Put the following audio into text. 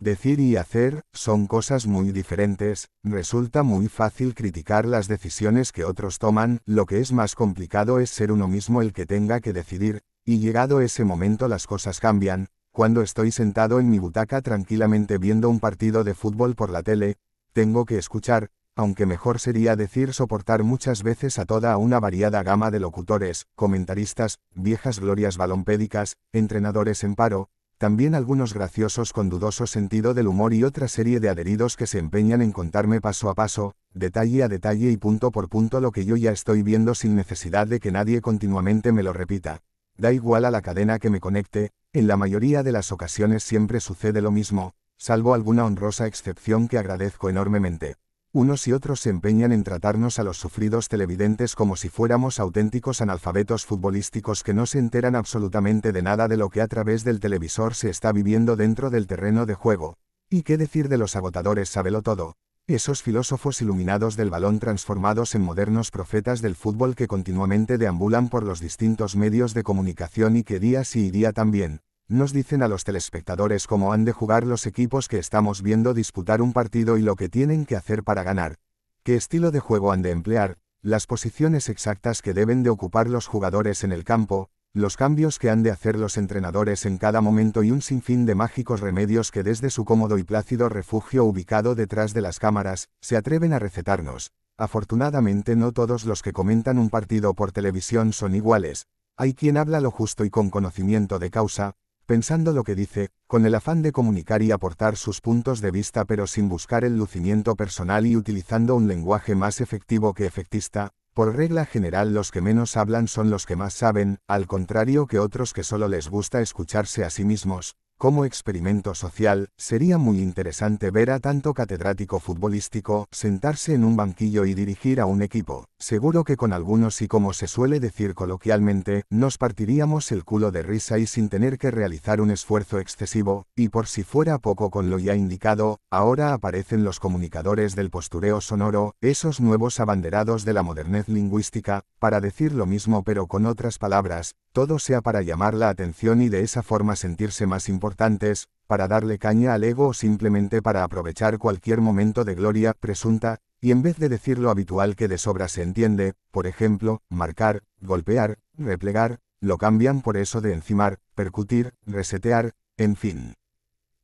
Decir y hacer son cosas muy diferentes, resulta muy fácil criticar las decisiones que otros toman, lo que es más complicado es ser uno mismo el que tenga que decidir, y llegado ese momento las cosas cambian, cuando estoy sentado en mi butaca tranquilamente viendo un partido de fútbol por la tele, tengo que escuchar, aunque mejor sería decir soportar muchas veces a toda una variada gama de locutores, comentaristas, viejas glorias balompédicas, entrenadores en paro, también algunos graciosos con dudoso sentido del humor y otra serie de adheridos que se empeñan en contarme paso a paso, detalle a detalle y punto por punto lo que yo ya estoy viendo sin necesidad de que nadie continuamente me lo repita. Da igual a la cadena que me conecte, en la mayoría de las ocasiones siempre sucede lo mismo, salvo alguna honrosa excepción que agradezco enormemente. Unos y otros se empeñan en tratarnos a los sufridos televidentes como si fuéramos auténticos analfabetos futbolísticos que no se enteran absolutamente de nada de lo que a través del televisor se está viviendo dentro del terreno de juego. ¿Y qué decir de los agotadores sábelo todo? Esos filósofos iluminados del balón transformados en modernos profetas del fútbol que continuamente deambulan por los distintos medios de comunicación y que día sí y día también, nos dicen a los telespectadores cómo han de jugar los equipos que estamos viendo disputar un partido y lo que tienen que hacer para ganar, qué estilo de juego han de emplear, las posiciones exactas que deben de ocupar los jugadores en el campo, los cambios que han de hacer los entrenadores en cada momento y un sinfín de mágicos remedios que desde su cómodo y plácido refugio ubicado detrás de las cámaras, se atreven a recetarnos. Afortunadamente no todos los que comentan un partido por televisión son iguales, hay quien habla lo justo y con conocimiento de causa, pensando lo que dice, con el afán de comunicar y aportar sus puntos de vista pero sin buscar el lucimiento personal y utilizando un lenguaje más efectivo que efectista, por regla general los que menos hablan son los que más saben, al contrario que otros que solo les gusta escucharse a sí mismos, como experimento social, sería muy interesante ver a tanto catedrático futbolístico sentarse en un banquillo y dirigir a un equipo. Seguro que con algunos y como se suele decir coloquialmente, nos partiríamos el culo de risa y sin tener que realizar un esfuerzo excesivo, y por si fuera poco con lo ya indicado, ahora aparecen los comunicadores del postureo sonoro, esos nuevos abanderados de la modernez lingüística, para decir lo mismo pero con otras palabras, todo sea para llamar la atención y de esa forma sentirse más importantes, para darle caña al ego o simplemente para aprovechar cualquier momento de gloria presunta, y en vez de decir lo habitual que de sobra se entiende, por ejemplo, marcar, golpear, replegar, lo cambian por eso de encimar, percutir, resetear, en fin.